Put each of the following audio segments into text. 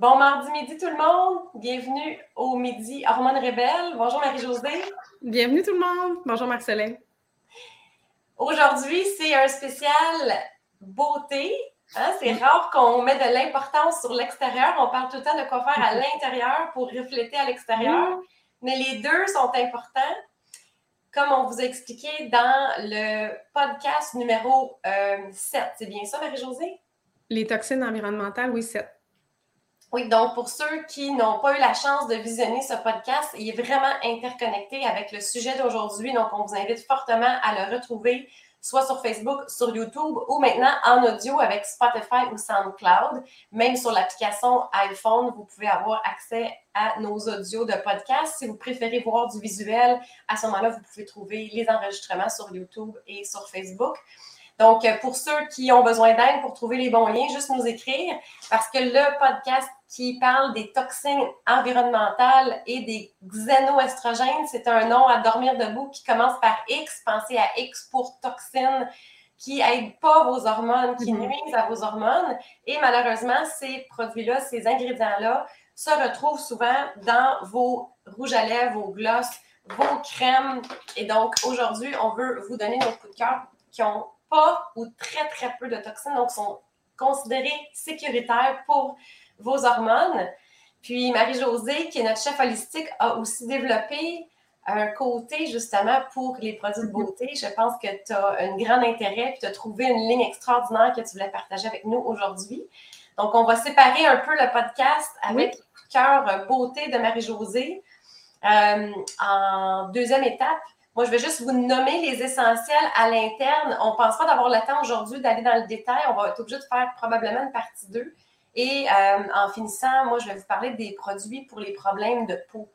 Bon mardi midi tout le monde. Bienvenue au Midi Hormones Rebelle. Bonjour Marie-Josée. Bienvenue tout le monde. Bonjour Marcelin. Aujourd'hui, c'est un spécial beauté. Hein? C'est rare qu'on met de l'importance sur l'extérieur. On parle tout le temps de quoi faire à l'intérieur pour refléter à l'extérieur. Mais les deux sont importants. Comme on vous a expliqué dans le podcast numéro 7. Euh, c'est bien ça, Marie-Josée? Les toxines environnementales, oui, 7. Oui, donc pour ceux qui n'ont pas eu la chance de visionner ce podcast, il est vraiment interconnecté avec le sujet d'aujourd'hui. Donc, on vous invite fortement à le retrouver soit sur Facebook, sur YouTube ou maintenant en audio avec Spotify ou SoundCloud. Même sur l'application iPhone, vous pouvez avoir accès à nos audios de podcast. Si vous préférez voir du visuel, à ce moment-là, vous pouvez trouver les enregistrements sur YouTube et sur Facebook. Donc, pour ceux qui ont besoin d'aide pour trouver les bons liens, juste nous écrire parce que le podcast qui parle des toxines environnementales et des xénoestrogènes. C'est un nom à dormir debout qui commence par X. Pensez à X pour toxines qui n'aident pas vos hormones, qui mhm. nuisent à vos hormones. Et malheureusement, ces produits-là, ces ingrédients-là, se retrouvent souvent dans vos rouges à lèvres, vos glosses, vos crèmes. Et donc, aujourd'hui, on veut vous donner nos coups de cœur qui n'ont pas ou très, très peu de toxines, donc sont considérés sécuritaires pour vos hormones. Puis Marie-Josée, qui est notre chef holistique, a aussi développé un côté justement pour les produits de beauté. Je pense que tu as un grand intérêt et tu as trouvé une ligne extraordinaire que tu voulais partager avec nous aujourd'hui. Donc, on va séparer un peu le podcast avec le cœur beauté de Marie-Josée. Euh, en deuxième étape, moi, je vais juste vous nommer les essentiels à l'interne. On ne pense pas d'avoir le temps aujourd'hui d'aller dans le détail. On va être obligé de faire probablement une partie 2. Et euh, en finissant, moi, je vais vous parler des produits pour les problèmes de peau.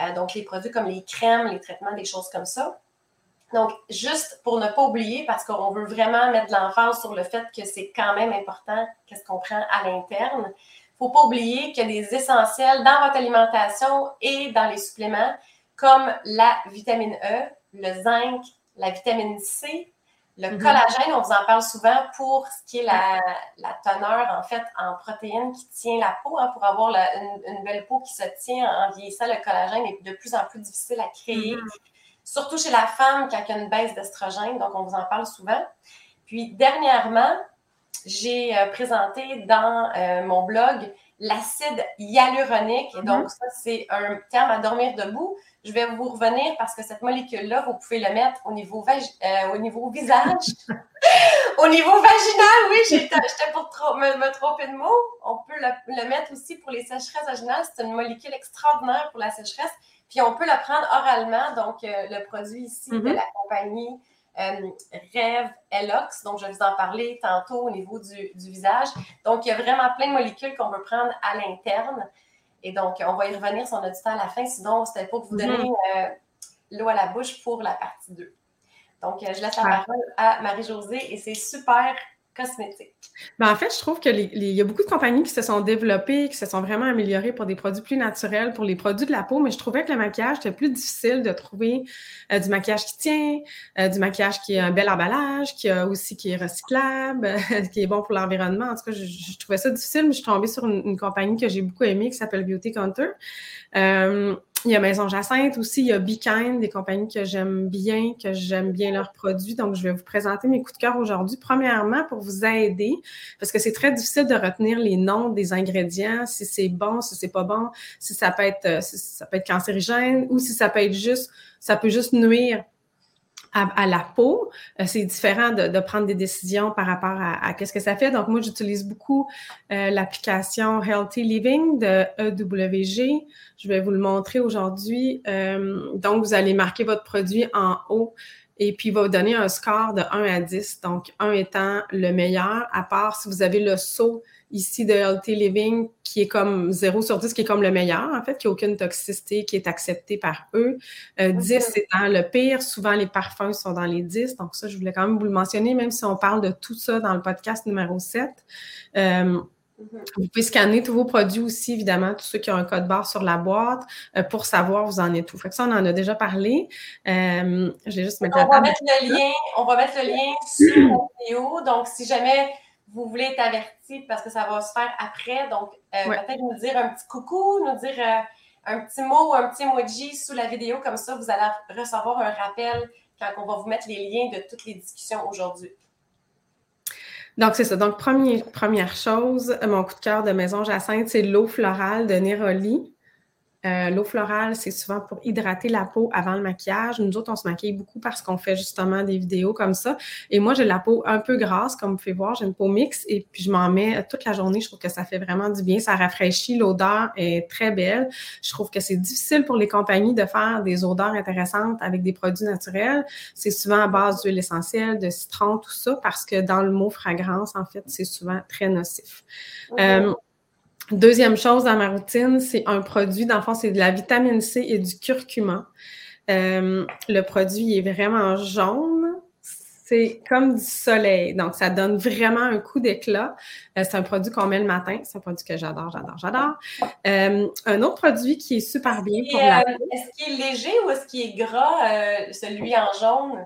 Euh, donc, les produits comme les crèmes, les traitements, des choses comme ça. Donc, juste pour ne pas oublier, parce qu'on veut vraiment mettre de l'emphase sur le fait que c'est quand même important qu'est-ce qu'on prend à l'interne. Il ne faut pas oublier qu'il y a des essentiels dans votre alimentation et dans les suppléments, comme la vitamine E, le zinc, la vitamine C, le mhm. collagène, on vous en parle souvent pour ce qui est la, teneur, en fait, en protéines qui tient la peau. Hein, pour avoir une, belle peau qui se tient en vieillissant, le collagène est de plus en plus difficile à créer. Mhm. Surtout chez la femme quand il y a une baisse d'estrogène. Donc, on vous en parle souvent. Puis, dernièrement, j'ai euh, présenté dans euh, mon blog l'acide hyaluronique. Et donc, mhm. ça, c'est un terme à dormir debout. Je vais vous revenir parce que cette molécule-là, vous pouvez le mettre au niveau, euh, au niveau visage. au niveau vaginal, oui, j'étais pour me, tromper de mots. On peut le, mettre aussi pour les sécheresses vaginales. C'est une molécule extraordinaire pour la sécheresse. Puis on peut la prendre oralement. Donc, euh, le produit ici de mhm. la compagnie euh, Rêve Elox. Donc, je vais vous en parler tantôt au niveau du, du visage. Donc, il y a vraiment plein de molécules qu'on peut prendre à l'interne. Et donc, on va y revenir si on a du temps à la fin. Sinon, c'était pour vous donner mhm. euh, l'eau à la bouche pour la partie 2. Donc, euh, je laisse la parole à Marie-Josée et c'est super Ben, en fait, je trouve qu'il y a beaucoup de compagnies qui se sont développées, qui se sont vraiment améliorées pour des produits plus naturels, pour les produits de la peau, mais je trouvais que le maquillage était plus difficile de trouver euh, du maquillage qui tient, euh, du maquillage qui a un bel emballage, qui a aussi qui est recyclable, qui est bon pour l'environnement. En tout cas, je, trouvais ça difficile, mais je suis tombée sur une, compagnie que j'ai beaucoup aimée qui s'appelle Beauty Counter. Euh, il y a Maison Jacinthe aussi, il y a Be des compagnies que j'aime bien, que j'aime bien leurs produits. Donc, je vais vous présenter mes coups de cœur aujourd'hui. Premièrement, pour vous aider, parce que c'est très difficile de retenir les noms des ingrédients, si c'est bon, si c'est pas bon, si ça peut être, euh, si ça peut être cancérigène ou si ça peut être juste, ça peut juste nuire à, la peau. Euh, c'est différent de, prendre des décisions par rapport à, qu'est-ce que ça fait. Donc, moi, j'utilise beaucoup euh, l'application Healthy Living de EWG. Je vais vous le montrer aujourd'hui. Euh, donc, vous allez marquer votre produit en haut et puis il va vous donner un score de 1 à 10. Donc, 1 étant le meilleur, à part si vous avez le saut ici de Healthy Living qui est comme 0 sur 10, qui est comme le meilleur, en fait, qui n'a aucune toxicité, qui est accepté par eux. 10 euh, c'est dans le pire. Souvent, les parfums sont dans les 10. Donc, ça, je voulais quand même vous le mentionner, même si on parle de tout ça dans le podcast numéro 7. Euh, mhm. vous pouvez scanner tous vos produits aussi, évidemment, tous ceux qui ont un code barre sur la boîte, euh, pour savoir vous en êtes où. Fait que ça, on en a déjà parlé. je vais juste mettre on va mettre le lien, on va mettre le lien sur la vidéo. Donc, si jamais vous voulez être averti parce que ça va se faire après. Donc, euh, peut-être nous dire un petit coucou, nous dire euh, un petit mot ou un petit emoji sous la vidéo. Comme ça, vous allez recevoir un rappel quand on va vous mettre les liens de toutes les discussions aujourd'hui. Donc, c'est ça. Donc, première chose, mon coup de cœur de Maison Jacinthe, c'est l'eau florale de Neroli. Euh, l'eau florale, c'est souvent pour hydrater la peau avant le maquillage. Nous autres, on se maquille beaucoup parce qu'on fait justement des vidéos comme ça. Et moi, j'ai la peau un peu grasse, comme vous pouvez voir. J'ai une peau mixte et puis je m'en mets toute la journée. Je trouve que ça fait vraiment du bien. Ça rafraîchit. L'odeur est très belle. Je trouve que c'est difficile pour les compagnies de faire des odeurs intéressantes avec des produits naturels. C'est souvent à base d'huile essentielle, de citron, tout ça, parce que dans le mot fragrance, en fait, c'est souvent très nocif. Euh, Deuxième chose dans ma routine, c'est un produit, dans le fond, c'est de la vitamine C et du curcuma. Euh, le produit est vraiment jaune. C'est comme du soleil. Donc, ça donne vraiment un coup d'éclat. Euh, c'est un produit qu'on met le matin. C'est un produit que j'adore, j'adore, j'adore. Euh, un autre produit qui est super bien pour la Est-ce qu'il est léger ou est-ce qu'il est gras, celui en jaune?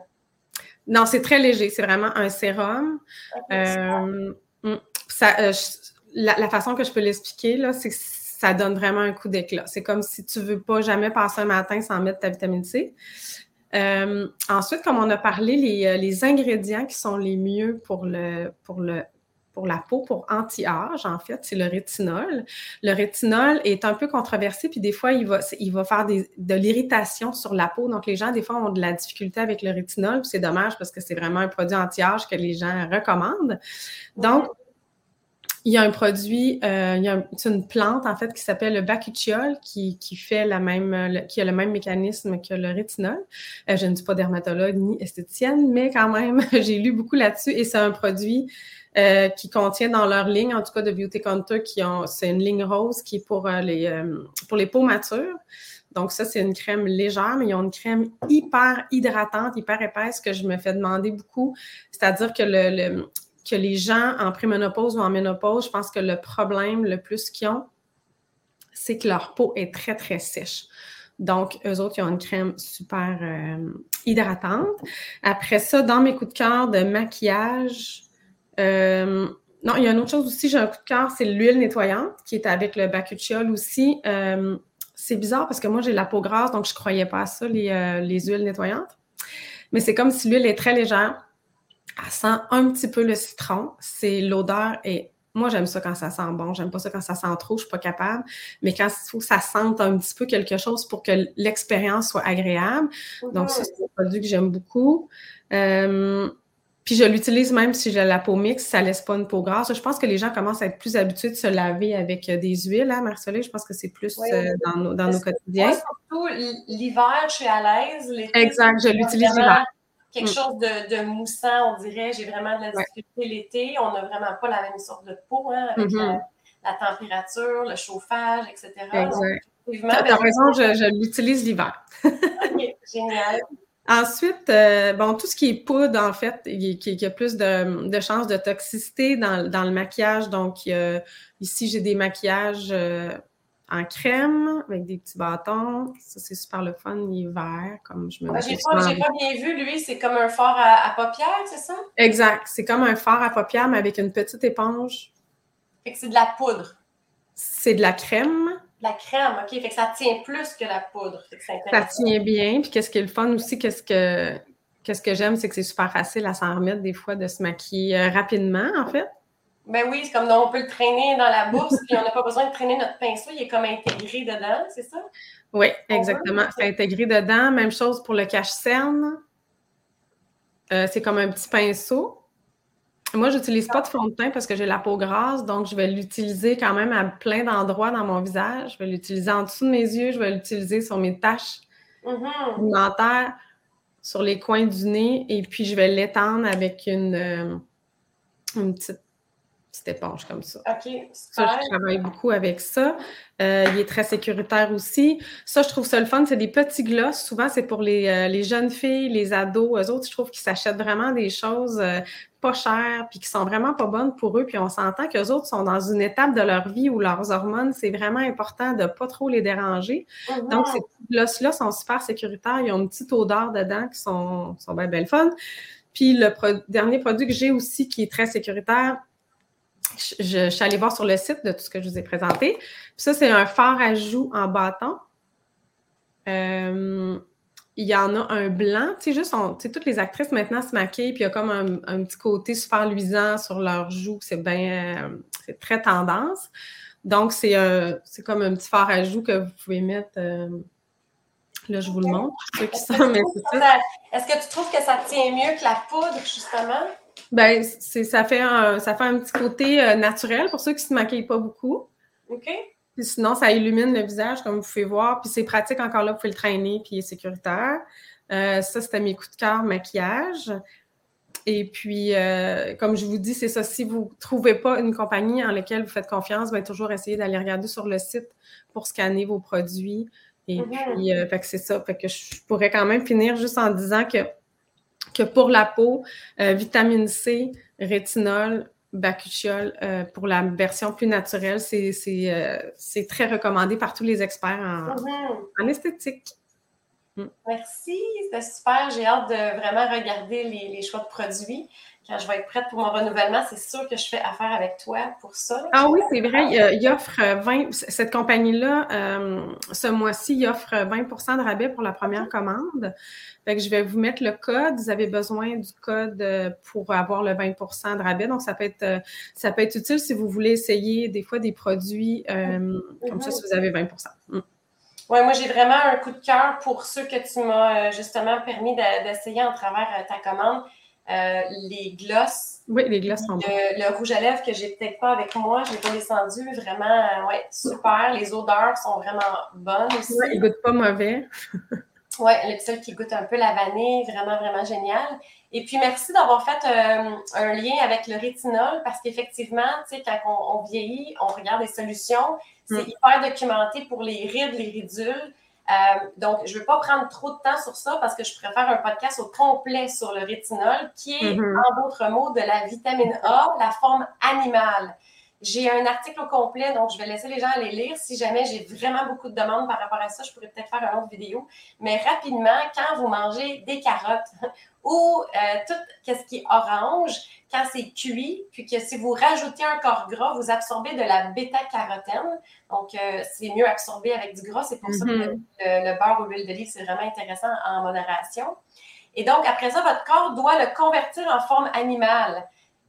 Non, c'est très léger. C'est vraiment un sérum. Mm, ça, la, façon que je peux l'expliquer, là, c'est que ça donne vraiment un coup d'éclat. C'est comme si tu ne veux pas jamais passer un matin sans mettre ta vitamine C. Euh, ensuite, comme on a parlé, euh, les, ingrédients qui sont les mieux pour, la peau, pour anti-âge, en fait, c'est le rétinol. Le rétinol est un peu controversé, puis des fois, il va, il va faire de l'irritation sur la peau. Donc, les gens, des fois, ont de la difficulté avec le rétinol, c'est dommage parce que c'est vraiment un produit anti-âge que les gens recommandent. Donc, il y a un produit, euh, il y a une plante en fait qui s'appelle le bakuchiol qui, qui fait la même, qui a le même mécanisme que le rétinol. Euh, je ne suis pas dermatologue ni esthéticienne, mais quand même, j'ai lu beaucoup là-dessus et c'est un produit euh, qui contient dans leur ligne, en tout cas de Beauty Counter, qui ont, c'est une ligne rose qui est pour les pour les peaux matures. Donc ça, c'est une crème légère, mais ils ont une crème hyper hydratante, hyper épaisse que je me fais demander beaucoup. C'est-à-dire que le, que les gens en préménopause ou en ménopause, je pense que le problème le plus qu'ils ont, c'est que leur peau est très, très sèche. Donc, eux autres, ils ont une crème super euh, hydratante. Après ça, dans mes coups de cœur de maquillage, euh, non, il y a une autre chose aussi, j'ai un coup de cœur, c'est l'huile nettoyante qui est avec le bacuchiol aussi. Euh, c'est bizarre parce que moi, j'ai la peau grasse, donc je ne croyais pas à ça, les, les huiles nettoyantes. Mais c'est comme si l'huile est très légère elle sent un petit peu le citron. C'est l'odeur et moi, j'aime ça quand ça sent bon. J'aime pas ça quand ça sent trop, je suis pas capable. Mais quand il faut que ça sente un petit peu quelque chose pour que l'expérience soit agréable. Donc, ça, c'est un produit que j'aime beaucoup. Euh, puis je l'utilise même si j'ai la peau mixte, ça laisse pas une peau grasse. Je pense que les gens commencent à être plus habitués de se laver avec euh, des huiles, hein, Marcelé? Je pense que c'est plus euh, dans, nos, dans nos quotidiens. Moi, surtout l'hiver, je suis à l'aise. Exact, je l'utilise l'hiver quelque mm. chose de, moussant, on dirait. J'ai vraiment de la difficulté l'été. On n'a vraiment pas la même sorte de peau hein, avec mm-hmm. la, température, le chauffage, etc. Exact. Tu as raison, je, l'utilise l'hiver. OK, génial. Ensuite, euh, bon, tout ce qui est poudre, en fait, qui, a plus de, chances de toxicité dans, le maquillage. Donc, ici, j'ai des maquillages euh, en crème avec des petits bâtons. Ça, c'est super le fun l'hiver, comme je me ouais, J'ai pas, pas, bien vu, lui, c'est comme un fard à, paupières, c'est ça? Exact. C'est comme un fard à paupières, mais avec une petite éponge. Fait que c'est de la poudre. C'est de la crème. La crème, OK. Fait que ça tient plus que la poudre. ça tient bien. Puis qu'est-ce qui est le fun aussi, qu'est-ce que, qu'est-ce que j'aime, c'est que c'est super facile à s'en remettre des fois de se maquiller euh, rapidement, en fait. Ben oui, c'est comme on peut le traîner dans la bourse, puis on n'a pas besoin de traîner notre pinceau, il est comme intégré dedans, c'est ça? Oui, exactement. C'est intégré dedans. Même chose pour le cache-cerne. Euh, c'est comme un petit pinceau. Moi, je n'utilise pas de fond de teint parce que j'ai la peau grasse, donc je vais l'utiliser quand même à plein d'endroits dans mon visage. Je vais l'utiliser en dessous de mes yeux, je vais l'utiliser sur mes taches mm dentaires, sur les coins du nez, et puis je vais l'étendre avec une, euh, une petite petite éponge comme ça. OK, Ça, je travaille beaucoup avec ça. Euh, il est très sécuritaire aussi. Ça, je trouve ça le fun. C'est des petits gloss. Souvent, c'est pour les, euh, les, jeunes filles, les ados. Eux autres, je trouve qu'ils s'achètent vraiment des choses euh, pas chères puis qui sont vraiment pas bonnes pour eux. Puis on s'entend qu'eux autres sont dans une étape de leur vie où leurs hormones, c'est vraiment important de pas trop les déranger. Mm-hmm. Donc, ces petits gloss-là sont super sécuritaires. Ils ont une petite odeur dedans qui sont, sont bien, bien fun. Puis le dernier produit que j'ai aussi qui est très sécuritaire, je, suis allée voir sur le site de tout ce que je vous ai présenté. ça, c'est un fard à joues en bâton. Euh, il y en a un blanc, tu sais, juste, toutes les actrices maintenant se maquillent, puis il y a comme un, petit côté super luisant sur leurs joues, c'est bien, euh, c'est très tendance. Donc, c'est comme un petit fard à joues que vous pouvez mettre. Euh, là, je vous le montre. Est-ce que tu trouves que ça tient mieux que la poudre, justement? Ben, ça fait, un, ça fait un petit côté euh, naturel pour ceux qui ne se maquillent pas beaucoup. OK. Puis sinon, ça illumine le visage, comme vous pouvez voir. Puis c'est pratique encore là, vous pouvez le traîner, puis il est sécuritaire. Euh, ça, c'était mes coups de cœur maquillage. Et puis, euh, comme je vous dis, c'est ça. Si vous ne trouvez pas une compagnie en laquelle vous faites confiance, bien, toujours essayer d'aller regarder sur le site pour scanner vos produits. Et mm-hmm. puis, fait que c'est ça. Fait que je pourrais quand même finir juste en disant que que pour la peau, euh, vitamine C, rétinol, bacuchiol, euh, pour la version plus naturelle, euh, c'est très recommandé par tous les experts en, esthétique. Mm. Merci, c'était super. J'ai hâte de vraiment regarder les choix de produits quand je vais être prête pour mon renouvellement, c'est sûr que je fais affaire avec toi pour ça. Ah oui, c'est vrai. Il, offre 20, cette compagnie-là, euh, ce mois-ci, il offre 20 de rabais pour la première commande. Fait que je vais vous mettre le code. Vous avez besoin du code euh, pour avoir le 20 de rabais. Donc, ça peut être, euh, ça peut être utile si vous voulez essayer des fois des produits comme ça, si vous avez 20 mm. Oui, moi, j'ai vraiment un coup de cœur pour ceux que tu m'as justement permis d'essayer en travers ta commande. Euh, les glosses. Oui, les glosses sont le, le rouge à lèvres que j'ai peut-être pas avec moi, je l'ai pas descendu. Vraiment, euh, ouais, super. Les odeurs sont vraiment bonnes aussi. Oui, ils goûtent pas mauvais. oui, l'épisode qui goûte un peu la vanille, vraiment, vraiment génial. Et puis, merci d'avoir fait euh, un lien avec le rétinol parce qu'effectivement, tu sais, quand on, vieillit, on regarde des solutions. C'est mm. hyper documenté pour les rides, les ridules. Euh, donc, je ne veux pas prendre trop de temps sur ça parce que je préfère un podcast au complet sur le rétinol, qui est, mm-hmm. en d'autres mots, de la vitamine A, la forme animale. J'ai un article au complet, donc je vais laisser les gens aller lire. Si jamais j'ai vraiment beaucoup de demandes par rapport à ça, je pourrais peut-être faire une autre vidéo. Mais rapidement, quand vous mangez des carottes ou euh, tout ce qui est orange, quand c'est cuit, puis que si vous rajoutez un corps gras, vous absorbez de la bêta-carotène. Donc, euh, c'est mieux absorbé avec du gras. C'est pour ça que mm-hmm. le, beurre ou l'huile d'olive, c'est vraiment intéressant en modération. Et donc, après ça, votre corps doit le convertir en forme animale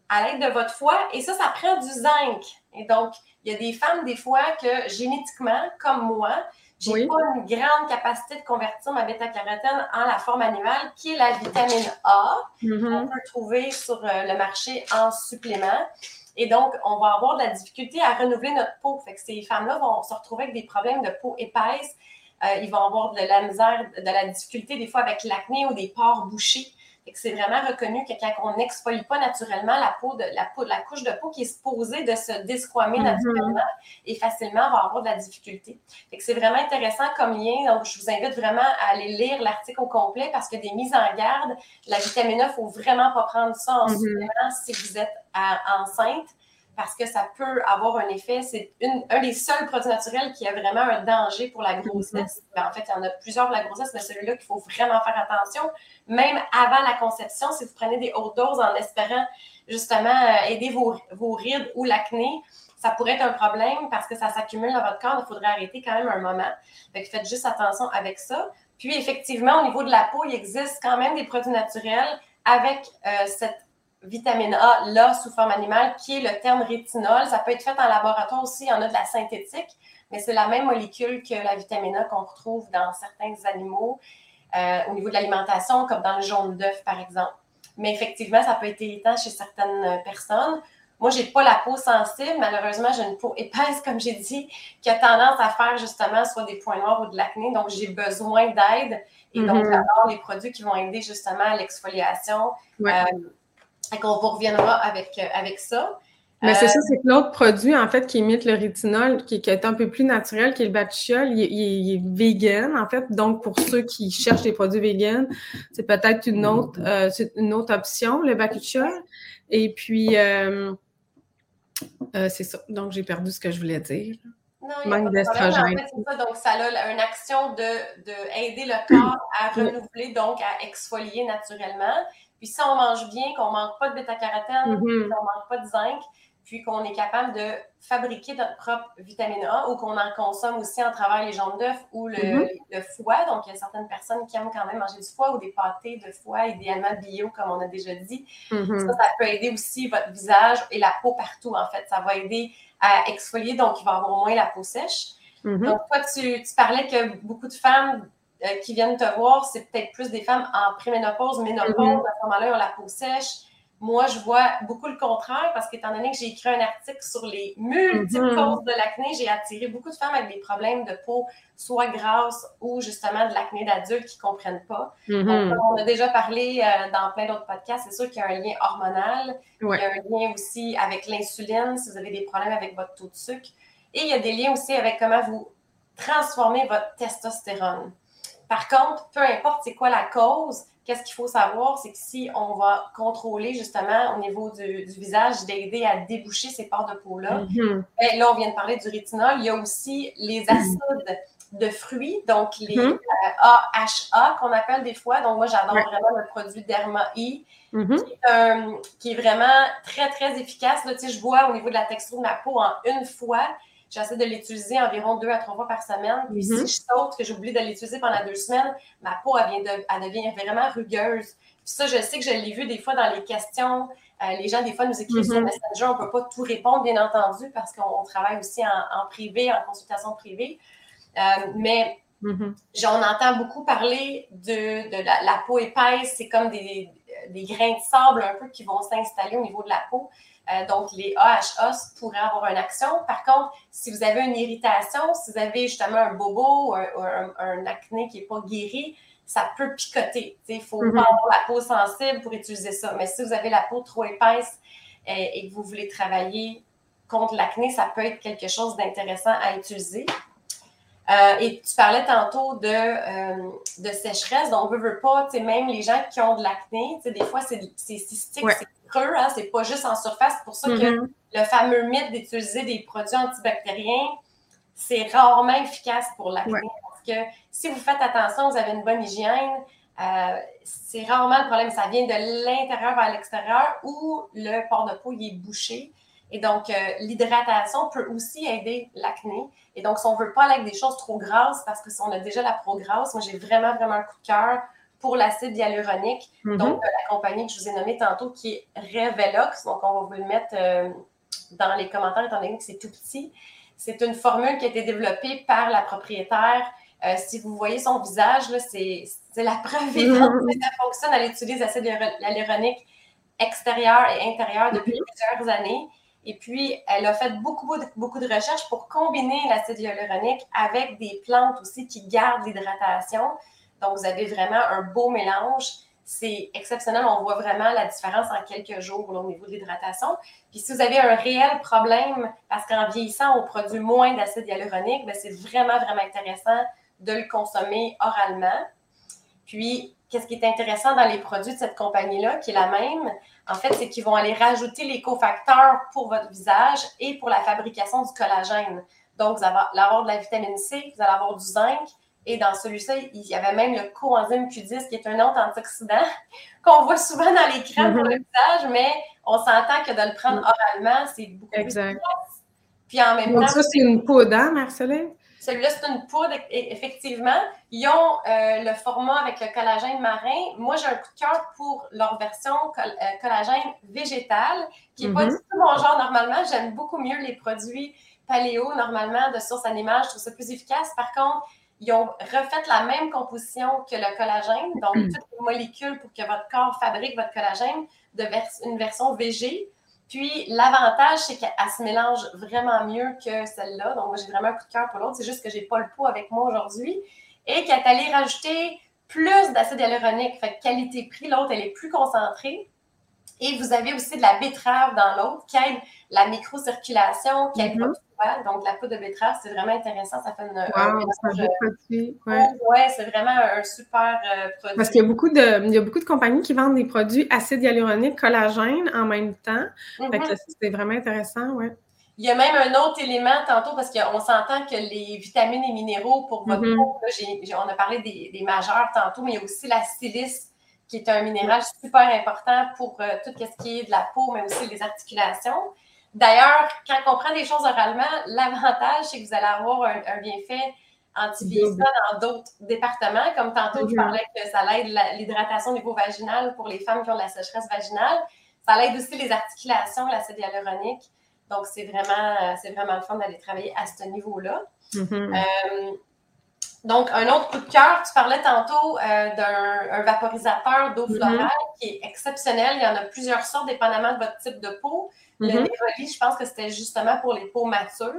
à l'aide de votre foie. Et ça, ça prend du zinc. Et donc, il y a des femmes, des fois, que génétiquement, comme moi, j'ai pas une grande capacité de convertir ma bêta-carotène en la forme animale, qui est la vitamine A, mm-hmm. qu'on peut trouver sur euh, le marché en supplément. Et donc, on va avoir de la difficulté à renouveler notre peau. Fait que ces femmes-là vont se retrouver avec des problèmes de peau épaisse. Euh, ils vont avoir de la misère, de la difficulté des fois avec l'acné ou des pores bouchés c'est vraiment reconnu que quand on n'exfolie pas naturellement la peau, de, la peau, la couche de peau qui est supposée de se desquamer mm-hmm. naturellement et facilement va avoir de la difficulté. c'est vraiment intéressant comme lien. Donc, je vous invite vraiment à aller lire l'article au complet parce que des mises en garde, la vitamine A, il ne faut vraiment pas prendre ça en mm-hmm. supplément si vous êtes enceinte parce que ça peut avoir un effet. C'est un des seuls produits naturels qui a vraiment un danger pour la grossesse. Mm-hmm. Ben, en fait, il y en a plusieurs pour la grossesse, mais celui-là qu'il faut vraiment faire attention. Même avant la conception, si vous prenez des hautes doses en espérant justement euh, aider vos, vos rides ou l'acné, ça pourrait être un problème parce que ça s'accumule dans votre corps. Il faudrait arrêter quand même un moment. Fait faites juste attention avec ça. Puis effectivement, au niveau de la peau, il existe quand même des produits naturels avec euh, cette vitamine A là sous forme animale, qui est le terme rétinol. Ça peut être fait en laboratoire aussi, il y en a de la synthétique, mais c'est la même molécule que la vitamine A qu'on retrouve dans certains animaux euh, au niveau de l'alimentation, comme dans le jaune d'œuf, par exemple. Mais effectivement, ça peut être irritant chez certaines personnes. Moi, je n'ai pas la peau sensible. Malheureusement, j'ai une peau épaisse, comme j'ai dit, qui a tendance à faire justement soit des points noirs ou de l'acné. Donc, j'ai besoin d'aide. Et donc, mm-hmm. j'adore les produits qui vont aider justement à l'exfoliation. Euh, qu'on vous reviendra avec, euh, avec ça. Mais c'est ça, euh, c'est que l'autre produit, en fait, qui imite le rétinol, qui, est un peu plus naturel, qui est le batichiol, il, est vegan, en fait. Donc, pour ceux qui cherchent des produits vegan, c'est peut-être une autre, euh, une autre option, le batichiol. Et puis, c'est ça. Donc, j'ai perdu ce que je voulais dire. Non, il Manque d'estrogène. En fait, ça. Donc, ça a une action de, de aider le corps à renouveler, donc à exfolier naturellement. Puis si on mange bien, qu'on ne manque pas de bêta-carotène, mm-hmm. qu'on ne manque pas de zinc, puis qu'on est capable de fabriquer notre propre vitamine A ou qu'on en consomme aussi en travers les jambes d'œuf ou mm-hmm. le, foie. Donc, il y a certaines personnes qui aiment quand même manger du foie ou des pâtés de foie, idéalement bio, comme on a déjà dit. Mm-hmm. Ça, ça peut aider aussi votre visage et la peau partout, en fait. Ça va aider à exfolier, donc il va avoir moins la peau sèche. Donc, toi, tu, tu, parlais que beaucoup de femmes euh, qui viennent te voir, c'est peut-être plus des femmes en préménopause, ménopause, à ce moment-là, ils ont la peau sèche moi, je vois beaucoup le contraire parce qu'étant donné que j'ai écrit un article sur les multiples mhm. causes de l'acné, j'ai attiré beaucoup de femmes avec des problèmes de peau, soit grasse ou justement de l'acné d'adultes qui ne comprennent pas. Mhm. on a déjà parlé euh, dans plein d'autres podcasts, c'est sûr qu'il y a un lien hormonal, il y a un lien aussi avec l'insuline, si vous avez des problèmes avec votre taux de sucre, et il y a des liens aussi avec comment vous transformez votre testostérone. Par contre, peu importe c'est quoi la cause, qu'est-ce qu'il faut savoir, c'est que si on va contrôler justement au niveau du, visage, d'aider à déboucher ces pores de peau-là, mm-hmm. ben, là, on vient de parler du rétinol, il y a aussi les mm-hmm. acides de fruits, donc les AHA mm-hmm. qu'on appelle des fois. Donc, moi, j'adore vraiment le produit Derma E, qui, est, vraiment très, très efficace. Là, je vois au niveau de la texture de ma peau en une fois, J'essaie de l'utiliser environ deux à trois fois par semaine. Puis si mhm. je saute, que j'oublie de l'utiliser pendant deux semaines, ma peau, elle, vient de, elle devient vraiment rugueuse. Puis ça, je sais que je l'ai vu des fois dans les questions. Euh, les gens, des fois, nous écrivent sur mhm. Messenger. On ne peut pas tout répondre, bien entendu, parce qu'on travaille aussi en, privé, en consultation privée. Euh, mais mhm. j'en entends beaucoup parler de, de la, peau épaisse. C'est comme des, des grains de sable un peu qui vont s'installer au niveau de la peau. Euh, donc, les AHA pourraient avoir une action. Par contre, si vous avez une irritation, si vous avez justement un bobo ou un, acné qui n'est pas guéri, ça peut picoter. Il faut mm-hmm. pas avoir la peau sensible pour utiliser ça. Mais si vous avez la peau trop épaisse euh, et, que vous voulez travailler contre l'acné, ça peut être quelque chose d'intéressant à utiliser. Euh, et tu parlais tantôt de, de sécheresse, donc on ne veut pas, même les gens qui ont de l'acné, des fois c'est cystique, c'est creux, hein, c'est pas juste en surface. C'est pour ça que mm-hmm. le fameux mythe d'utiliser des produits antibactériens, c'est rarement efficace pour l'acné. Parce que si vous faites attention, vous avez une bonne hygiène, euh, c'est rarement le problème. Ça vient de l'intérieur vers l'extérieur ou le port de peau il est bouché. Et donc, euh, l'hydratation peut aussi aider l'acné. Et donc, si on ne veut pas aller avec des choses trop grasses, parce que si on a déjà la pro grasse, moi, j'ai vraiment, vraiment un coup de cœur pour l'acide hyaluronique, mm-hmm. donc la compagnie que je vous ai nommée tantôt qui est Revelox. Donc, on va vous le mettre euh, dans les commentaires étant donné que c'est tout petit. C'est une formule qui a été développée par la propriétaire. Euh, si vous voyez son visage, c'est la preuve mm-hmm. que ça fonctionne. Elle utilise l'acide hyaluronique extérieur et intérieur depuis mm-hmm. plusieurs années. Et puis, elle a fait beaucoup, beaucoup de recherches pour combiner l'acide hyaluronique avec des plantes aussi qui gardent l'hydratation. Donc, vous avez vraiment un beau mélange. C'est exceptionnel. On voit vraiment la différence en quelques jours au niveau de l'hydratation. Puis, si vous avez un réel problème, parce qu'en vieillissant, on produit moins d'acide hyaluronique, ben, c'est vraiment, vraiment intéressant de le consommer oralement. Puis, qu'est-ce qui est intéressant dans les produits de cette compagnie-là, qui est la même, en fait, c'est qu'ils vont aller rajouter les cofacteurs pour votre visage et pour la fabrication du collagène. Donc, vous allez avoir de la vitamine C, vous allez avoir du zinc, et dans celui-ci, il y avait même le coenzyme Q10, qui est un autre antioxydant qu'on voit souvent dans les crèmes pour le mhm. visage, mais on s'entend que de le prendre oralement, c'est beaucoup exact. plus Puis en même Donc, ça, c'est une poudre, hein, Marceline? Celui-là, c'est une poudre, effectivement. Ils ont euh, le format avec le collagène marin. Moi, j'ai un coup de cœur pour leur version euh, collagène végétal, qui n'est pas mhm. du tout mon genre normalement. J'aime beaucoup mieux les produits paléo, normalement, de source animale. Je trouve ça plus efficace. Par contre, ils ont refait la même composition que le collagène, donc mm. toutes les molécules pour que votre corps fabrique votre collagène de une version VG. Puis l'avantage, c'est qu'elle se mélange vraiment mieux que celle-là. Donc, moi, j'ai vraiment un coup de cœur pour l'autre. C'est juste que je n'ai pas le pot avec moi aujourd'hui. Et qu'elle est allée rajouter plus d'acide hyaluronique. Fait qualité-prix, l'autre, elle est plus concentrée. Et vous avez aussi de la betterave dans l'autre qui aide la microcirculation, qui aide mm-hmm. Donc, la poudre de betterave, c'est vraiment intéressant. Ça fait une. Wow, un produit. Ouais, c'est vraiment un super euh, produit. Parce qu'il y a beaucoup de, il y a beaucoup de compagnies qui vendent des produits acide hyaluronique, collagène en même temps. Mm-hmm. c'est vraiment intéressant, ouais. Il y a même un autre élément tantôt parce qu'on s'entend que les vitamines et minéraux pour votre mm-hmm. peau, on a parlé des, des, majeurs tantôt, mais il y a aussi la silice qui est un minéral super important pour euh, tout ce qui est de la peau, mais aussi les articulations. D'ailleurs, quand on prend des choses oralement, l'avantage, c'est que vous allez avoir un, bienfait anti-vieillissant dans d'autres départements. Comme tantôt, je parlais que ça aide l'hydratation au niveau vaginal pour les femmes qui ont de la sécheresse vaginale. Ça aide aussi les articulations, l'acide hyaluronique. Donc, c'est vraiment, c'est vraiment le fun d'aller travailler à ce niveau-là. Mm-hmm. Euh, donc, un autre coup de cœur, tu parlais tantôt euh, d'un vaporisateur d'eau mm-hmm. florale qui est exceptionnel. Il y en a plusieurs sortes, dépendamment de votre type de peau. Le mm je pense que c'était justement pour les peaux matures.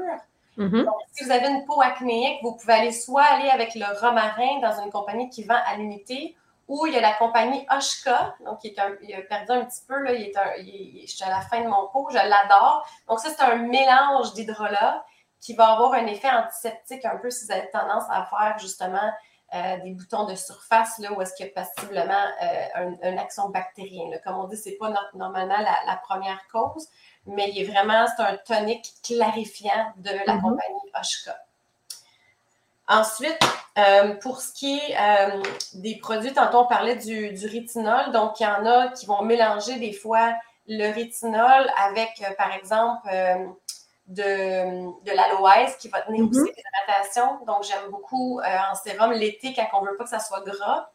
Mm-hmm. Donc, si vous avez une peau acnéique, vous pouvez aller soit aller avec le romarin dans une compagnie qui vend à l'unité, ou il y a la compagnie Oshka, donc il, a perdu un petit peu, là, il est, je suis à la fin de mon pot, je l'adore. Donc, ça, c'est un mélange d'hydrolat qui va avoir un effet antiseptique un peu si vous avez tendance à faire justement euh, des boutons de surface là, où est-ce qu'il y a possiblement euh, une action bactérienne. Comme on dit, ce n'est pas normalement la, première cause, mais il est vraiment, c'est un tonique clarifiant de la mm-hmm. compagnie Oshka. Ensuite, euh, pour ce qui est des produits, tantôt on parlait du, du, rétinol, donc il y en a qui vont mélanger des fois le rétinol avec, par exemple, de, de l'aloès qui va tenir aussi mm-hmm. l'hydratation. Donc, j'aime beaucoup euh, en sérum l'été quand on ne veut pas que ça soit gras.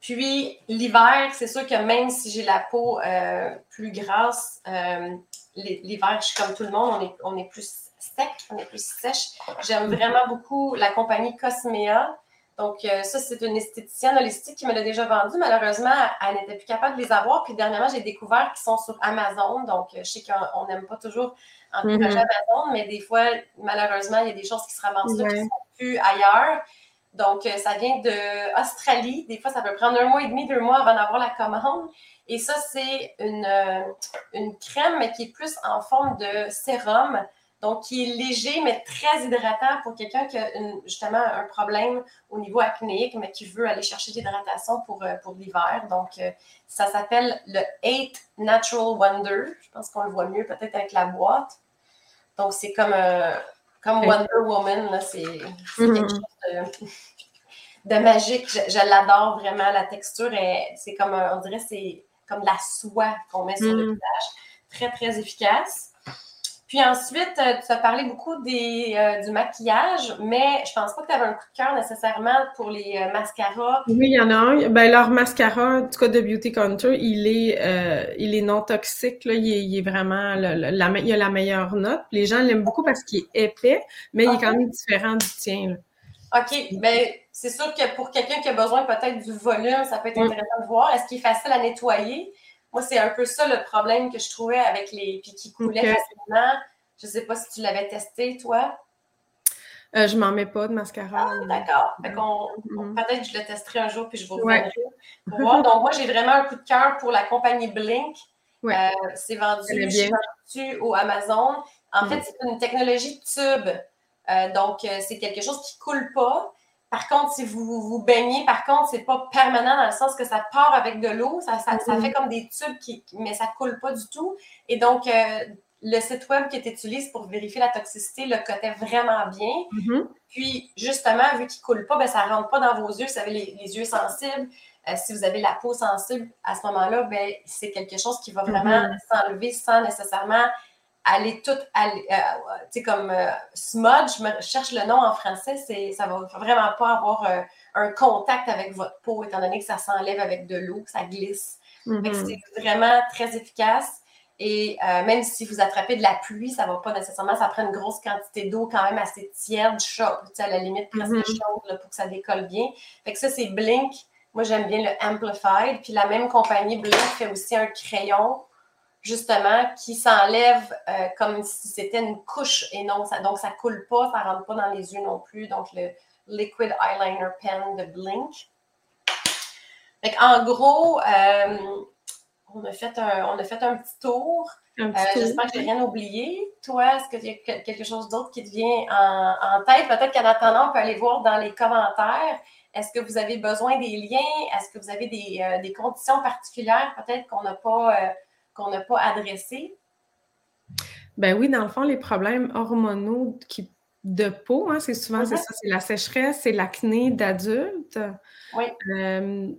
Puis, l'hiver, c'est sûr que même si j'ai la peau euh, plus grasse, euh, l'hiver, je suis comme tout le monde, on est, on est plus sec, on est plus sèche. J'aime vraiment beaucoup la compagnie Cosmea. Donc, ça, c'est une esthéticienne holistique qui me l'a déjà vendu. Malheureusement, elle n'était plus capable de les avoir. Puis, dernièrement, j'ai découvert qu'ils sont sur Amazon. Donc, je sais qu'on n'aime pas toujours en mm Amazon, mais des fois, malheureusement, il y a des choses qui se ramassent là qui ne sont plus ailleurs. Donc, euh, ça vient d'Australie. Des fois, ça peut prendre un mois et demi, deux mois avant d'avoir la commande. Et ça, c'est une, euh, une crème, mais qui est plus en forme de sérum. Donc, qui est léger, mais très hydratant pour quelqu'un qui a justement un problème au niveau acnéique, mais qui veut aller chercher l'hydratation pour, euh, pour l'hiver. Donc, euh, ça s'appelle le 8 Natural Wonder. Je pense qu'on le voit mieux peut-être avec la boîte. Donc, c'est comme, euh, comme Wonder Woman. C'est quelque mm-hmm. chose de, magique. Je, l'adore vraiment. La texture, c'est comme, on dirait, c'est comme de la soie qu'on met sur le mm-hmm. visage. Très, très efficace. Puis ensuite, euh, tu as parlé beaucoup des, euh, du maquillage, mais je pense pas que tu avais un coup de cœur nécessairement pour les euh, mascaras. Oui, il y en a un. Ben, leur mascara, en tout cas de Beauty Counter, il est, il est non toxique. Là. Il, est, vraiment, la, il a la meilleure note. Les gens l'aiment beaucoup parce qu'il est épais, mais il est quand même différent du tien. OK. Ben, c'est sûr que pour quelqu'un qui a besoin peut-être du volume, ça peut être intéressant de voir. Est-ce qu'il est facile à nettoyer? Moi, c'est un peu ça le problème que je trouvais avec les. Puis qui coulait facilement. Je ne sais pas si tu l'avais testé, toi. Euh, je m'en mets pas de mascara. Ah, d'accord. Mm-hmm. Peut-être que je le testerai un jour puis je vous reviendrai pour voir. Donc, moi, j'ai vraiment un coup de cœur pour la compagnie Blink. Euh, c'est vendu, au Amazon. En fait, mm. c'est une technologie tube. Euh, donc, euh, c'est quelque chose qui ne coule pas. Par contre, si vous vous baignez, par contre, c'est pas permanent dans le sens que ça part avec de l'eau, ça, ça, mm-hmm. fait comme des tubes, qui, mais ça coule pas du tout. Et donc, euh, le site web qui est utilisé pour vérifier la toxicité le cotait vraiment bien. Mm-hmm. Puis, justement, vu qu'il coule pas, ben, ça rentre pas dans vos yeux. Vous avez les, yeux sensibles. Euh, si vous avez la peau sensible, à ce moment-là, ben, c'est quelque chose qui va vraiment mm-hmm. s'enlever sans nécessairement aller tout, aller, euh, tu sais, comme euh, smudge, je cherche le nom en français, c'est, ça va vraiment pas avoir euh, un contact avec votre peau, étant donné que ça s'enlève avec de l'eau, que ça glisse. Mm-hmm. C'est vraiment très efficace. Et même si vous attrapez de la pluie, ça ne va pas nécessairement, ça prend une grosse quantité d'eau quand même assez tiède, chaude, à la limite presque mm-hmm. chaude pour que ça décolle bien. Fait que ça, c'est Blink. Moi, j'aime bien le Amplified. Puis la même compagnie, Blink, fait aussi un crayon justement, qui s'enlève euh, comme si c'était une couche et non, ça, donc ça coule pas, ça rentre pas dans les yeux non plus. Donc, le Liquid Eyeliner Pen de Blink. en gros, euh, on, a fait un, on a fait un petit tour. Euh, j'espère que je n'ai rien oublié. Toi, est-ce qu'il y a quelque chose d'autre qui te vient en, tête? Peut-être qu'en attendant, on peut aller voir dans les commentaires. Est-ce que vous avez besoin des liens? Est-ce que vous avez des, des conditions particulières peut-être qu'on n'a pas qu'on n'a pas adressé? Ben oui, dans le fond, les problèmes hormonaux qui, de peau, hein, c'est souvent c'est mm-hmm. ça, c'est la sécheresse, c'est l'acné d'adulte. Oui. Euh,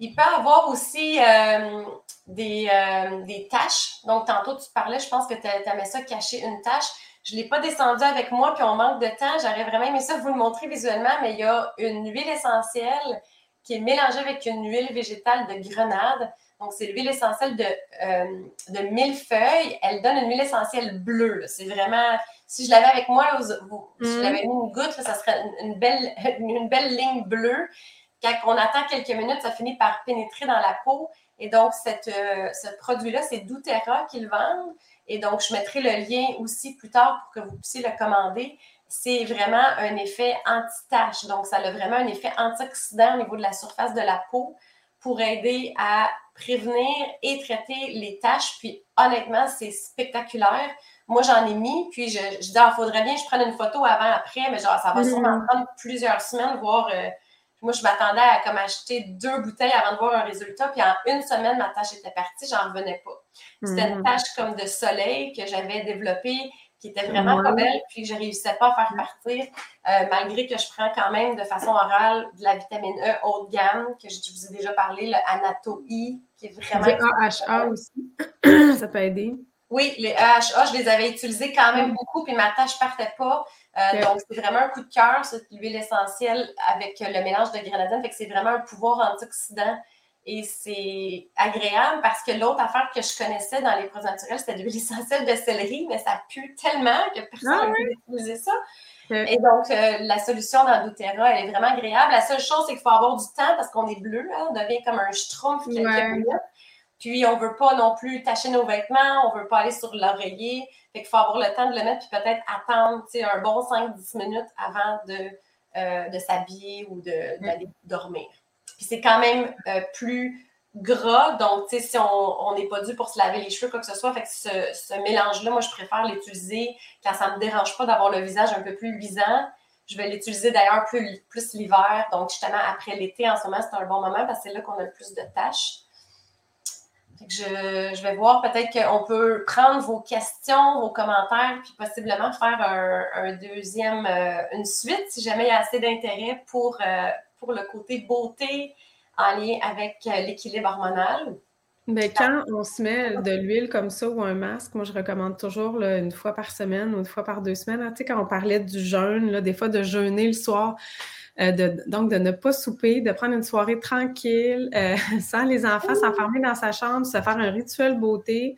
il peut avoir aussi euh, des, euh, des taches. Donc, tantôt, tu parlais, je pense que tu aimais ça cacher une tache. Je ne l'ai pas descendu avec moi, puis on manque de temps. J'aurais vraiment aimé ça vous le montrer visuellement, mais il y a une huile essentielle qui est mélangée avec une huile végétale de grenade. Donc, c'est l'huile essentielle de, euh, de millefeuille. Elle donne une huile essentielle bleue. C'est vraiment. Si je l'avais avec moi, si je mm. l'avais mis une goutte, ça serait une belle, une belle ligne bleue. Quand on attend quelques minutes, ça finit par pénétrer dans la peau. Et donc, cette, euh, ce produit-là, c'est doTERRA qu'ils vendent. Et donc, je mettrai le lien aussi plus tard pour que vous puissiez le commander. C'est vraiment un effet anti-tache. Donc, ça a vraiment un effet antioxydant au niveau de la surface de la peau pour aider à prévenir et traiter les taches. Puis, honnêtement, c'est spectaculaire. Moi, j'en ai mis, puis je, je dis, il ah, faudrait bien que je prenne une photo avant-après, mais genre, ça va sûrement prendre plusieurs semaines, voire euh, moi, je m'attendais à comme acheter deux bouteilles avant de voir un résultat. Puis en une semaine, ma tâche était partie, j'en revenais pas. C'était une mm. tâche comme de soleil que j'avais développée, qui était vraiment pas belle, puis que je réussissais pas à faire partir, euh, malgré que je prends quand même de façon orale de la vitamine E haut de gamme, que je vous ai déjà parlé, le Anato I, qui est vraiment. Le AHA aussi. Ça peut aider. Oui, les EHA, je les avais utilisés quand même beaucoup, puis ma tâche partait pas. Euh, donc, c'est vraiment un coup de cœur, cette huile essentielle avec le mélange de grenadine. Fait que c'est vraiment un pouvoir antioxydant et c'est agréable parce que l'autre affaire que je connaissais dans les produits naturels, c'était l'huile essentielle de céleri, mais ça pue tellement que personne ah, utilisé ça. Et donc, euh, la solution dans doTERRA, elle est vraiment agréable. La seule chose, c'est qu'il faut avoir du temps parce qu'on est bleu, hein, on devient comme un schtroumpf quelques minutes. Puis, on ne veut pas non plus tacher nos vêtements, on ne veut pas aller sur l'oreiller. Fait qu'il faut avoir le temps de le mettre, puis peut-être attendre un bon 5-10 minutes avant de, euh, de s'habiller ou d'aller dormir. Puis c'est quand même euh, plus gras, donc si on n'est pas dû pour se laver les cheveux, quoi que ce soit, fait que ce, mélange-là, moi, je préfère l'utiliser quand ça ne me dérange pas d'avoir le visage un peu plus luisant. Je vais l'utiliser d'ailleurs plus, plus l'hiver, donc justement après l'été, en ce moment, c'est un bon moment parce que c'est là qu'on a le plus de tâches. Je, vais voir peut-être qu'on peut prendre vos questions, vos commentaires, puis possiblement faire un, deuxième, euh, une suite si jamais il y a assez d'intérêt pour, euh, pour le côté beauté en lien avec euh, l'équilibre hormonal. Mais quand on se met de l'huile comme ça ou un masque, moi je recommande toujours une fois par semaine ou une fois par deux semaines. Tu sais, quand on parlait du jeûne, là, des fois de jeûner le soir, euh, donc, de ne pas souper, de prendre une soirée tranquille, euh, sans les enfants, s'enfermer dans sa chambre, se faire un rituel beauté,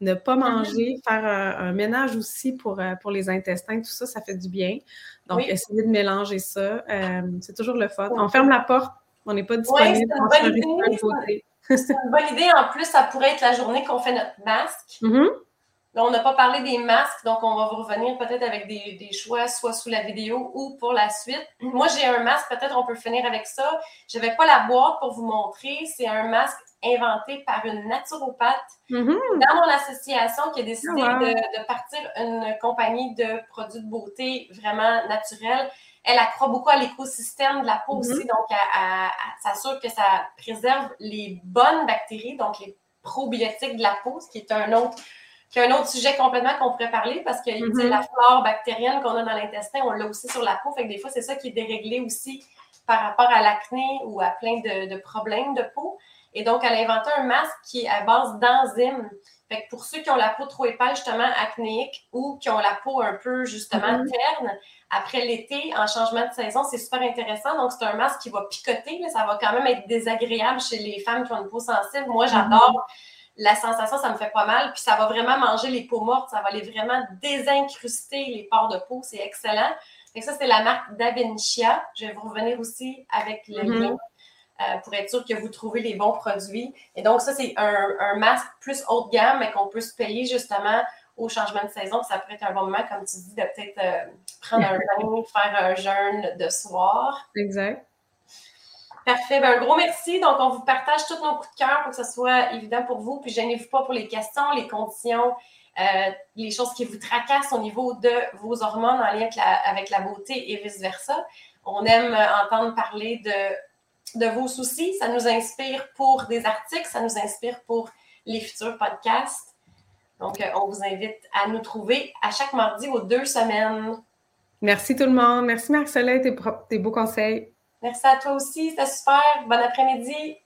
ne pas mm-hmm. manger, faire un, ménage aussi pour, euh, pour les intestins, tout ça, ça fait du bien. Donc, essayer de mélanger ça, c'est toujours le fun. On ferme la porte, on n'est pas disponible pour faire un rituel beauté. C'est une bonne idée. En plus, ça pourrait être la journée qu'on fait notre masque. Mm-hmm on n'a pas parlé des masques, donc on va vous revenir peut-être avec des, choix, soit sous la vidéo ou pour la suite. Moi, j'ai un masque, peut-être on peut finir avec ça. Je n'avais pas la boîte pour vous montrer. C'est un masque inventé par une naturopathe mm-hmm. dans mon association qui a décidé ah, de, partir une compagnie de produits de beauté vraiment naturels. Elle accroît beaucoup à l'écosystème de la peau mm-hmm. aussi, donc elle s'assure que ça préserve les bonnes bactéries, donc les probiotiques de la peau, ce qui est un autre qui un autre sujet complètement qu'on pourrait parler parce que mm-hmm. la flore bactérienne qu'on a dans l'intestin, on l'a aussi sur la peau. Fait que des fois, c'est ça qui est déréglé aussi par rapport à l'acné ou à plein de, problèmes de peau. Et donc, elle a inventé un masque qui est à base d'enzymes. Fait que pour ceux qui ont la peau trop épaisse, justement, acnéique, ou qui ont la peau un peu, justement, mm-hmm. terne, après l'été, en changement de saison, c'est super intéressant. Donc, c'est un masque qui va picoter. ça va quand même être désagréable chez les femmes qui ont une peau sensible. Moi, j'adore. Mm-hmm la sensation, ça me fait pas mal. Puis ça va vraiment manger les peaux mortes. Ça va aller vraiment désincruster les pores de peau. C'est excellent. Et ça, c'est la marque Davincia. Je vais vous revenir aussi avec le mm-hmm. lien euh, pour être sûr que vous trouvez les bons produits. Et donc, ça, c'est un, masque plus haut de gamme, mais qu'on peut se payer justement au changement de saison. ça pourrait être un bon moment, comme tu dis, de peut-être euh, prendre un bain, faire un jeûne de soir. Exact. Parfait. Ben, un gros merci. Donc, on vous partage tous nos coups de cœur pour que ce soit évident pour vous. Puis, gênez-vous pas pour les questions, les conditions, euh, les choses qui vous tracassent au niveau de vos hormones en lien avec la, beauté et vice-versa. On aime entendre parler de, vos soucis. Ça nous inspire pour des articles, ça nous inspire pour les futurs podcasts. Donc, euh, on vous invite à nous trouver à chaque mardi aux deux semaines. Merci tout le monde. Merci Marc-Soleil, tes beaux conseils. Merci à toi aussi, c'était super. Bon après-midi.